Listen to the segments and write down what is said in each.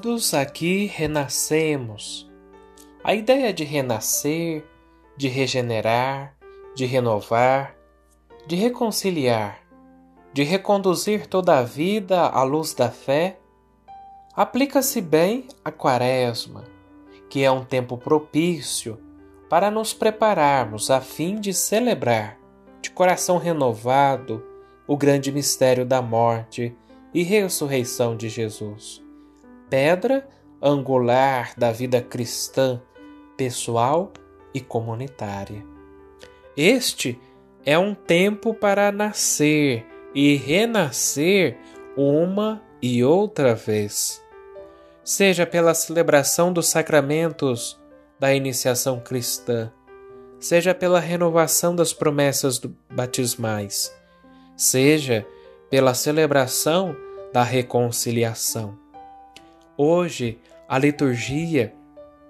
todos aqui renascemos. A ideia de renascer, de regenerar, de renovar, de reconciliar, de reconduzir toda a vida à luz da fé, aplica-se bem à Quaresma, que é um tempo propício para nos prepararmos a fim de celebrar, de coração renovado, o grande mistério da morte e ressurreição de Jesus, pedra angular da vida cristã, pessoal e comunitária. Este é um tempo para nascer e renascer uma e outra vez. Seja pela celebração dos sacramentos da iniciação cristã, seja pela renovação das promessas batismais, seja pela celebração da reconciliação. Hoje, a liturgia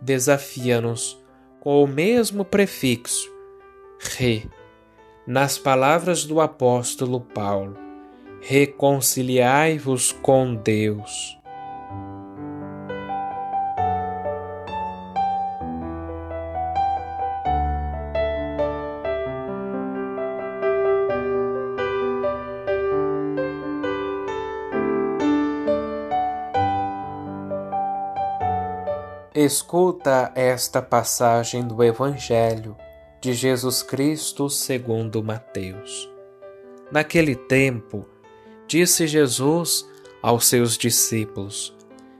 desafia-nos com o mesmo prefixo, re, nas palavras do apóstolo Paulo: reconciliai-vos com Deus. Escuta esta passagem do Evangelho de Jesus Cristo segundo Mateus. Naquele tempo, disse Jesus aos seus discípulos: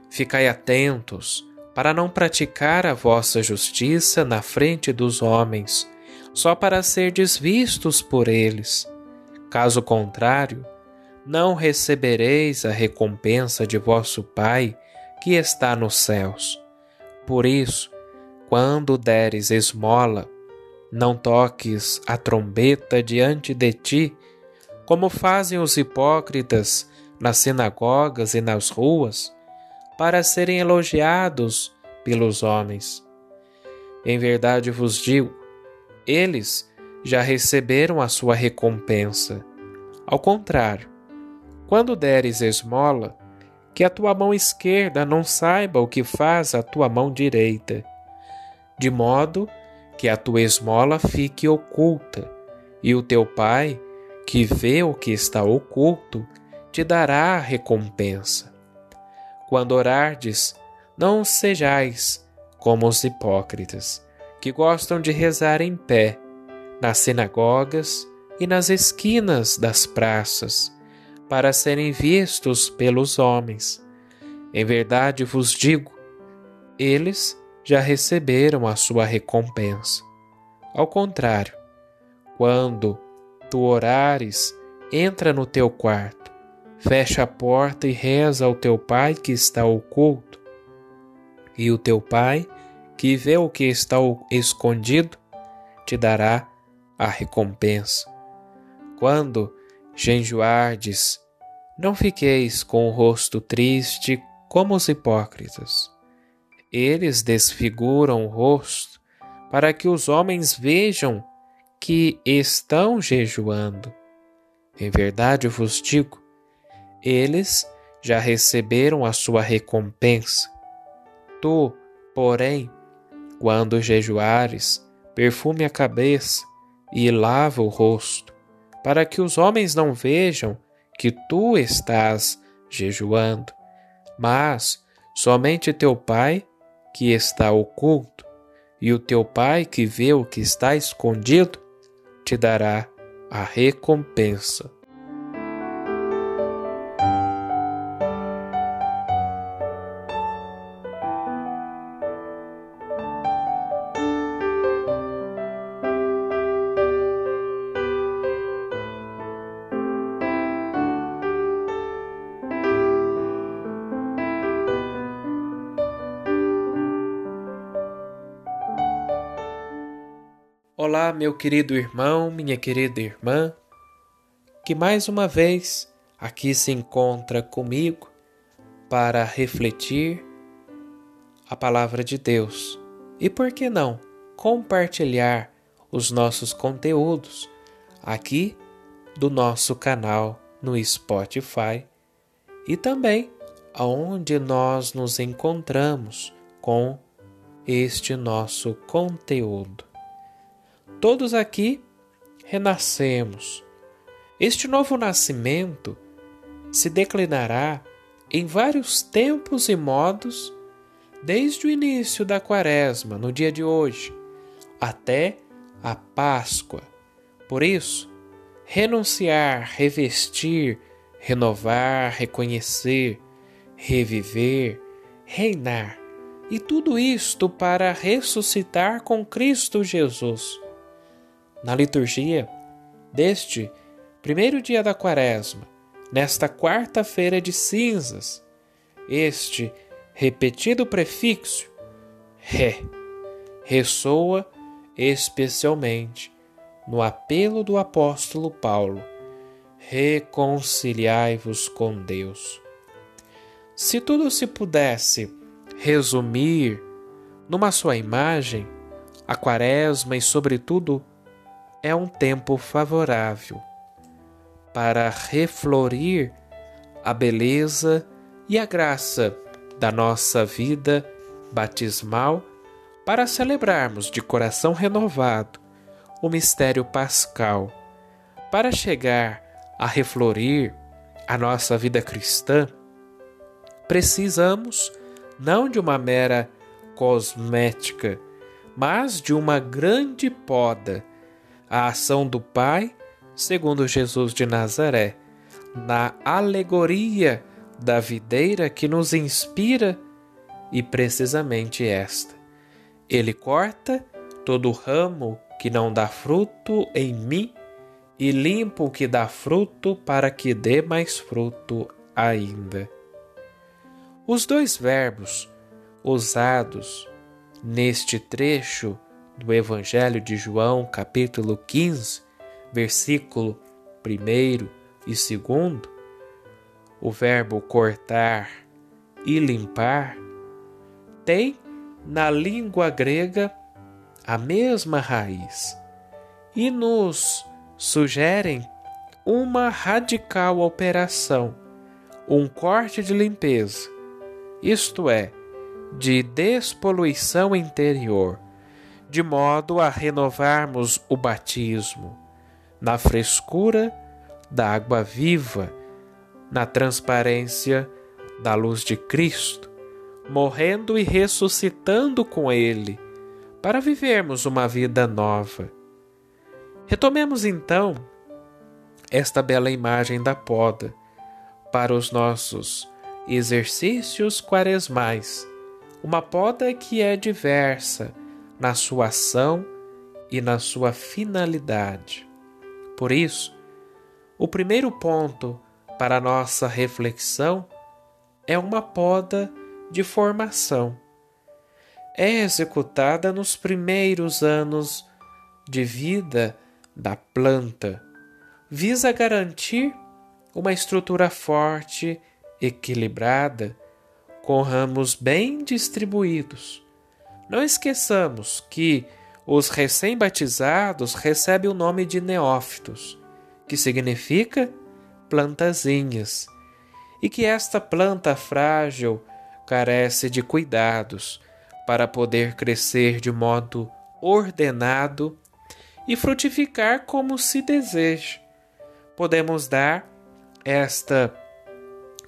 Ficai atentos para não praticar a vossa justiça na frente dos homens, só para ser desvistos por eles. Caso contrário, não recebereis a recompensa de vosso Pai que está nos céus. Por isso, quando deres esmola, não toques a trombeta diante de ti, como fazem os hipócritas nas sinagogas e nas ruas, para serem elogiados pelos homens. Em verdade vos digo, eles já receberam a sua recompensa. Ao contrário, quando deres esmola, que a tua mão esquerda não saiba o que faz a tua mão direita, de modo que a tua esmola fique oculta, e o teu Pai, que vê o que está oculto, te dará a recompensa. Quando orardes, não sejais como os hipócritas, que gostam de rezar em pé, nas sinagogas e nas esquinas das praças, para serem vistos pelos homens. Em verdade vos digo, eles já receberam a sua recompensa. Ao contrário, quando tu orares, entra no teu quarto, fecha a porta e reza ao teu pai que está oculto. E o teu pai, que vê o que está escondido, te dará a recompensa. Quando jejuardes, não fiqueis com o rosto triste como os hipócritas. Eles desfiguram o rosto para que os homens vejam que estão jejuando. Em verdade vos digo, eles já receberam a sua recompensa. Tu, porém, quando jejuares, perfume a cabeça e lava o rosto, para que os homens não vejam que tu estás jejuando, mas somente teu Pai que está oculto, e o teu Pai que vê o que está escondido, te dará a recompensa. Olá, meu querido irmão, minha querida irmã, que mais uma vez aqui se encontra comigo para refletir a palavra de Deus e, por que não, compartilhar os nossos conteúdos aqui do nosso canal no Spotify e também aonde nós nos encontramos com este nosso conteúdo. Todos aqui renascemos. Este novo nascimento se declinará em vários tempos e modos, desde o início da Quaresma, no dia de hoje, até a Páscoa. Por isso, renunciar, revestir, renovar, reconhecer, reviver, reinar, e tudo isto para ressuscitar com Cristo Jesus. Na liturgia deste primeiro dia da Quaresma, nesta quarta-feira de cinzas, este repetido prefixo ré ressoa especialmente no apelo do apóstolo Paulo: reconciliai-vos com Deus. Se tudo se pudesse resumir numa sua imagem, a Quaresma e, sobretudo, é um tempo favorável para reflorir a beleza e a graça da nossa vida batismal, para celebrarmos de coração renovado o mistério pascal, para chegar a reflorir a nossa vida cristã, precisamos não de uma mera cosmética, mas de uma grande poda, a ação do Pai segundo Jesus de Nazaré, na alegoria da videira que nos inspira e precisamente esta. Ele corta todo ramo que não dá fruto em mim e limpa o que dá fruto para que dê mais fruto ainda. Os dois verbos usados neste trecho do Evangelho de João, capítulo 15, versículo 1 e 2, o verbo cortar e limpar tem na língua grega a mesma raiz e nos sugerem uma radical operação, um corte de limpeza, isto é, de despoluição interior, de modo a renovarmos o batismo na frescura da água viva, na transparência da luz de Cristo, morrendo e ressuscitando com Ele, para vivermos uma vida nova. Retomemos então esta bela imagem da poda para os nossos exercícios quaresmais, uma poda que é diversa na sua ação e na sua finalidade. Por isso, o primeiro ponto para a nossa reflexão é uma poda de formação. É executada nos primeiros anos de vida da planta, visa garantir uma estrutura forte, equilibrada, com ramos bem distribuídos. Não esqueçamos que os recém-batizados recebem o nome de neófitos, que significa plantazinhas, e que esta planta frágil carece de cuidados para poder crescer de modo ordenado e frutificar como se deseja. Podemos dar esta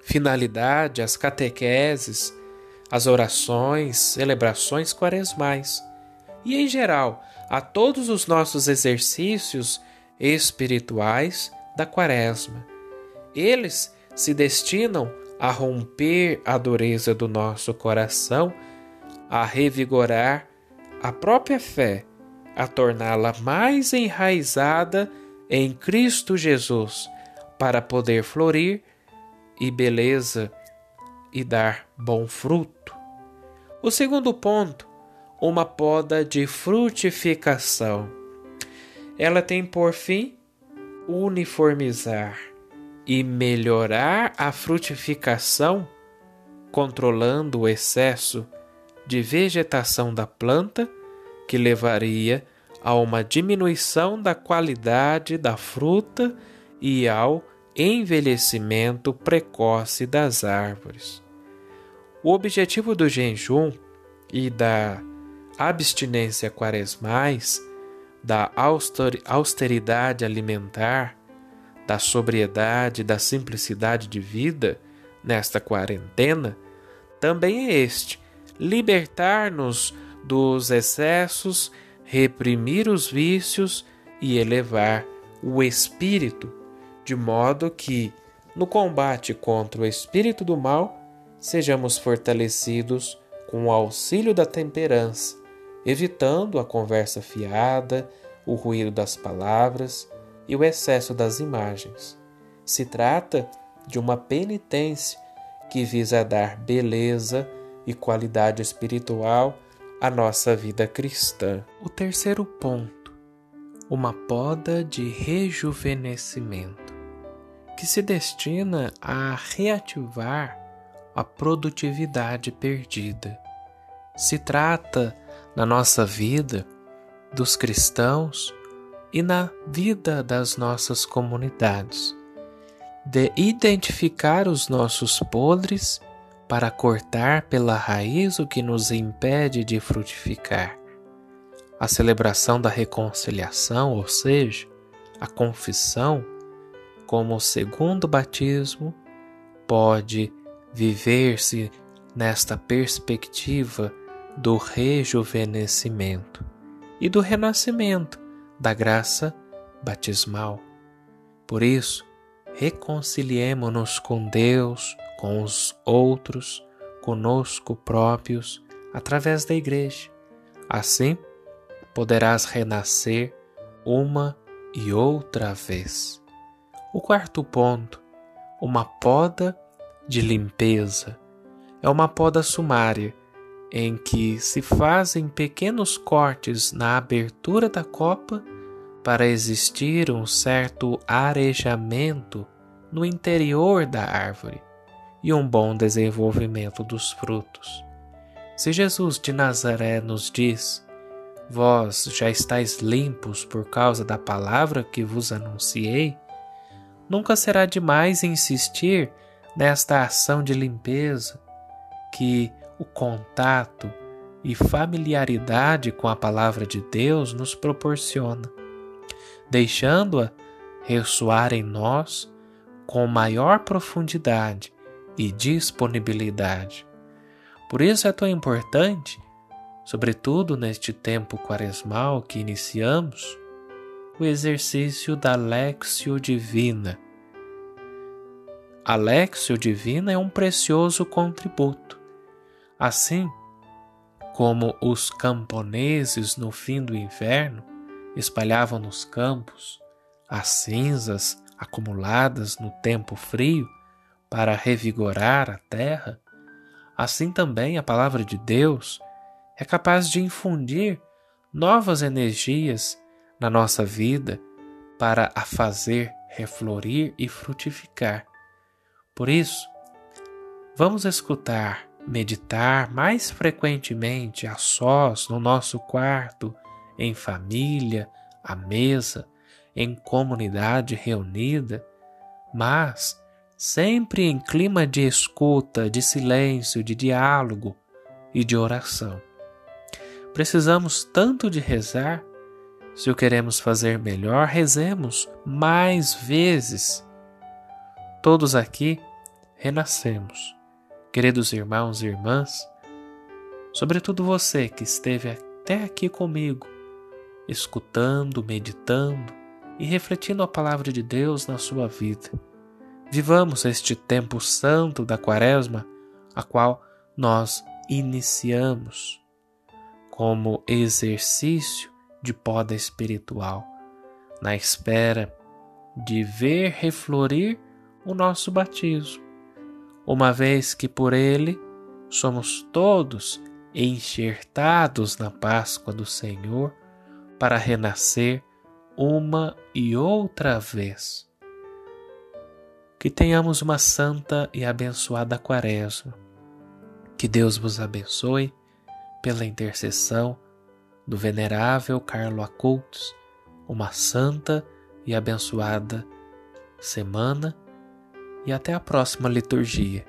finalidade às catequeses, às orações, celebrações quaresmais e, em geral, a todos os nossos exercícios espirituais da Quaresma. Eles se destinam a romper a dureza do nosso coração, a revigorar a própria fé, a torná-la mais enraizada em Cristo Jesus, para poder florir e beleza e dar bom fruto. O segundo ponto uma poda de frutificação. Ela tem por fim uniformizar e melhorar a frutificação, controlando o excesso de vegetação da planta, que levaria a uma diminuição da qualidade da fruta e ao envelhecimento precoce das árvores. O objetivo do jejum e da abstinência quaresmais, da austeridade alimentar, da sobriedade, da simplicidade de vida nesta quarentena, também é este: libertar-nos dos excessos, reprimir os vícios e elevar o espírito, de modo que, no combate contra o espírito do mal, sejamos fortalecidos com o auxílio da temperança, evitando a conversa fiada, o ruído das palavras e o excesso das imagens. Se trata de uma penitência que visa dar beleza e qualidade espiritual à nossa vida cristã. O terceiro ponto, uma poda de rejuvenescimento, que se destina a reativar a produtividade perdida. Se trata, na nossa vida, dos cristãos e na vida das nossas comunidades, de identificar os nossos podres para cortar pela raiz o que nos impede de frutificar. A celebração da reconciliação, ou seja, a confissão, como o segundo batismo, pode viver-se nesta perspectiva do rejuvenescimento e do renascimento da graça batismal. Por isso, reconciliemo-nos com Deus, com os outros, conosco próprios, através da Igreja. Assim, poderás renascer uma e outra vez. O quarto ponto, uma poda de limpeza. É uma poda sumária em que se fazem pequenos cortes na abertura da copa para existir um certo arejamento no interior da árvore e um bom desenvolvimento dos frutos. Se Jesus de Nazaré nos diz: Vós já estáis limpos por causa da palavra que vos anunciei, nunca será demais insistir nesta ação de limpeza que o contato e familiaridade com a palavra de Deus nos proporciona, deixando-a ressoar em nós com maior profundidade e disponibilidade. Por isso é tão importante, sobretudo neste tempo quaresmal que iniciamos, o exercício da Lexio Divina, a Lexio Divina é um precioso contributo. Assim como os camponeses no fim do inverno espalhavam nos campos as cinzas acumuladas no tempo frio para revigorar a terra, assim também a palavra de Deus é capaz de infundir novas energias na nossa vida para a fazer reflorir e frutificar. Por isso, vamos escutar, meditar mais frequentemente a sós no nosso quarto, em família, à mesa, em comunidade reunida, mas sempre em clima de escuta, de silêncio, de diálogo e de oração. Precisamos tanto de rezar. Se o queremos fazer melhor, rezemos mais vezes Todos aqui renascemos. Queridos irmãos e irmãs, sobretudo você que esteve até aqui comigo, escutando, meditando e refletindo a palavra de Deus na sua vida. Vivamos este tempo santo da Quaresma, a qual nós iniciamos como exercício de poda espiritual, na espera de ver reflorir o nosso batismo, uma vez que por ele somos todos enxertados na Páscoa do Senhor para renascer uma e outra vez. Que tenhamos uma santa e abençoada Quaresma. Que Deus vos abençoe pela intercessão do venerável Carlo Acultos, uma santa e abençoada semana e até a próxima liturgia.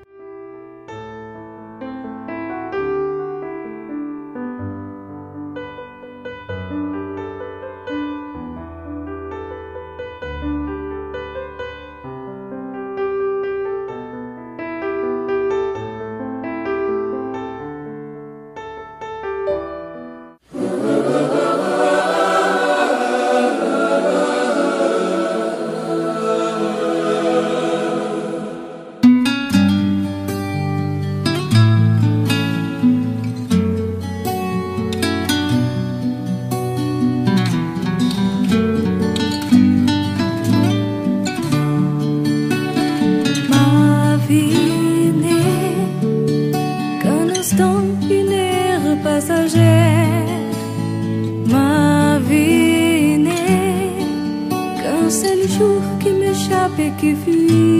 E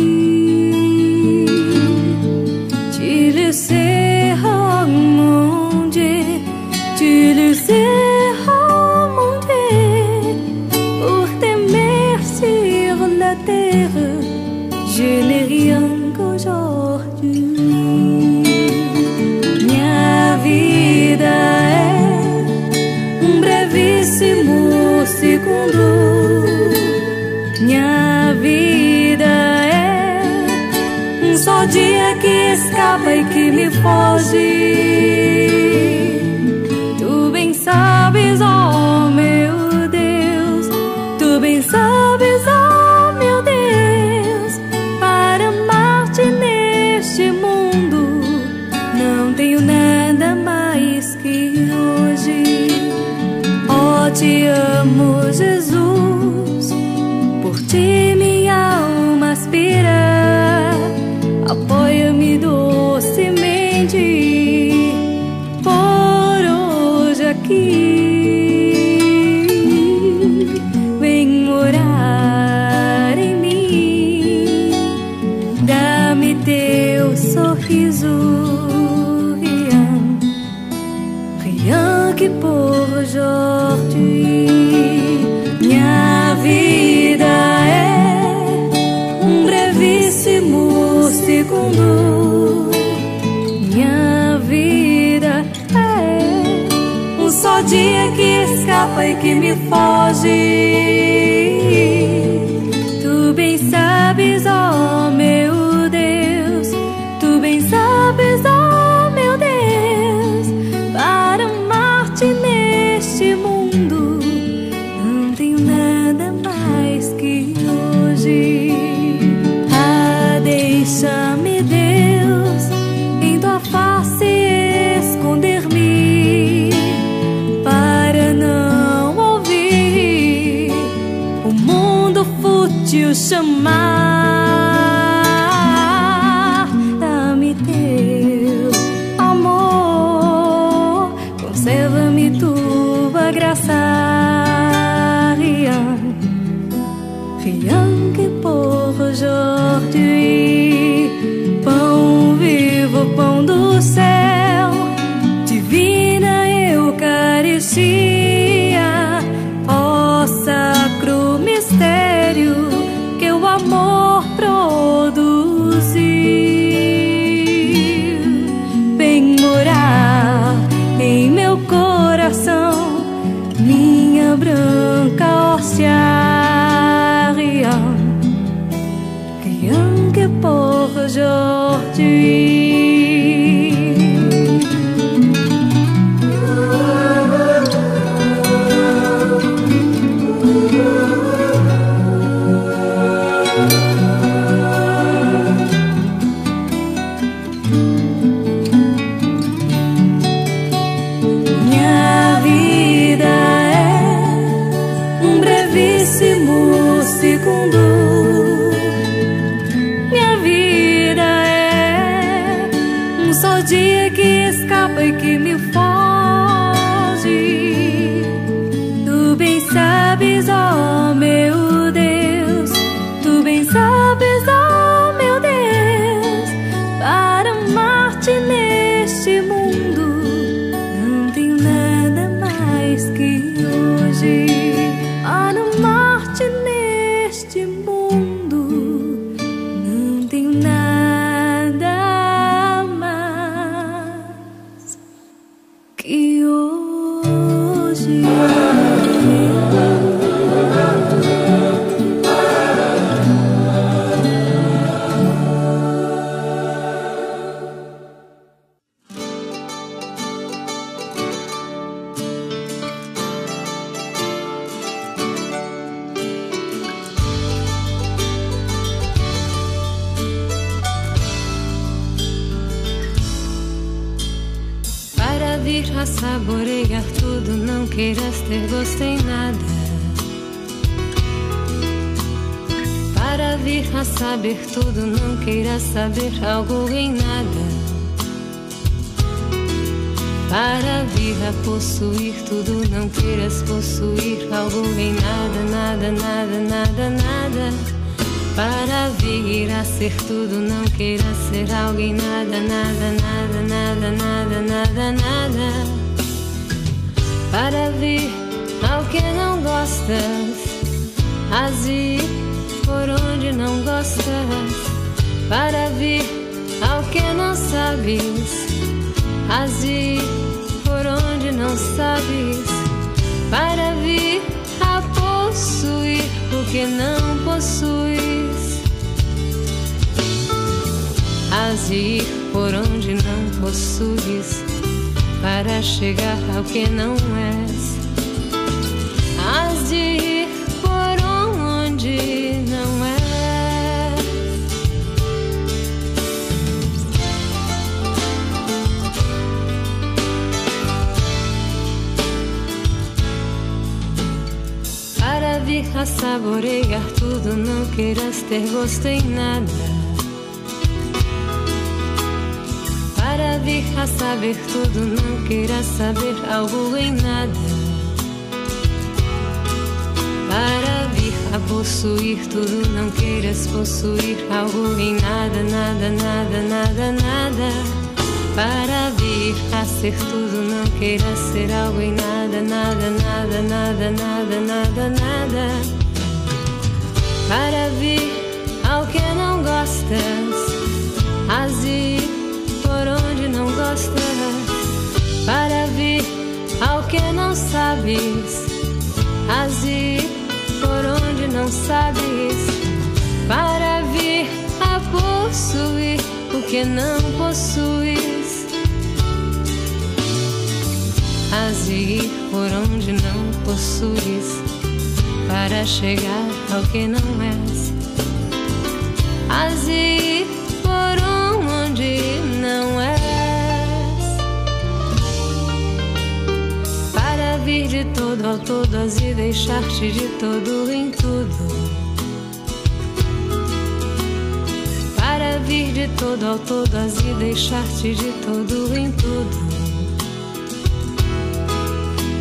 foge. Tu bem sabes, ó oh meu Deus, tu bem sabes, ó oh escapa e que me foge. Saber tudo, não queira saber algo em nada. Para vir a possuir tudo, não queiras possuir algo em nada, nada, nada, nada, nada. Para vir a ser tudo, não queira ser alguém, nada, nada, nada, nada, nada, nada, nada. Para vir ao que não gostas, azir por onde não gostas. Para vir ao que não sabes, azir por onde não sabes. Para vir a possuir o que não possuis. De ir por onde não possuis para chegar ao que não és. Has de ir por onde não és. Para vir a saborear tudo, não queiras ter gosto em nada. Vir a saber tudo, não queira saber algo em nada. Para vir a possuir tudo, não queiras possuir algo em nada, nada, nada, nada, nada. Para vir a ser tudo, não queira ser algo em nada, nada, nada, nada, nada, nada, nada. Para vir ao que não gostas, azir gostas, para vir ao que não sabes, azir por onde não sabes, para vir a possuir o que não possuis, azir por onde não possuis, para chegar ao que não és, azir de todo ao todas e deixar-te de todo em tudo. Para vir de todo ao todas e deixar-te de todo em tudo.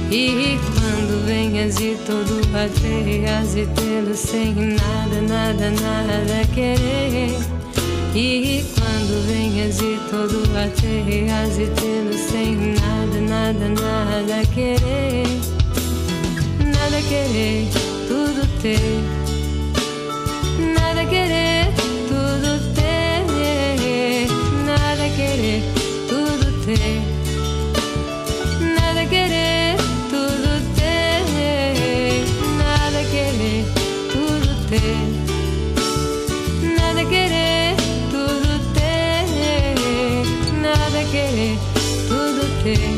E quando venhas e todo aterras e tê-lo sem nada, nada, nada querer. E quando venhas e todo aterras e tê-lo sem nada, nada, nada querer, nada querer, tudo ter, querer,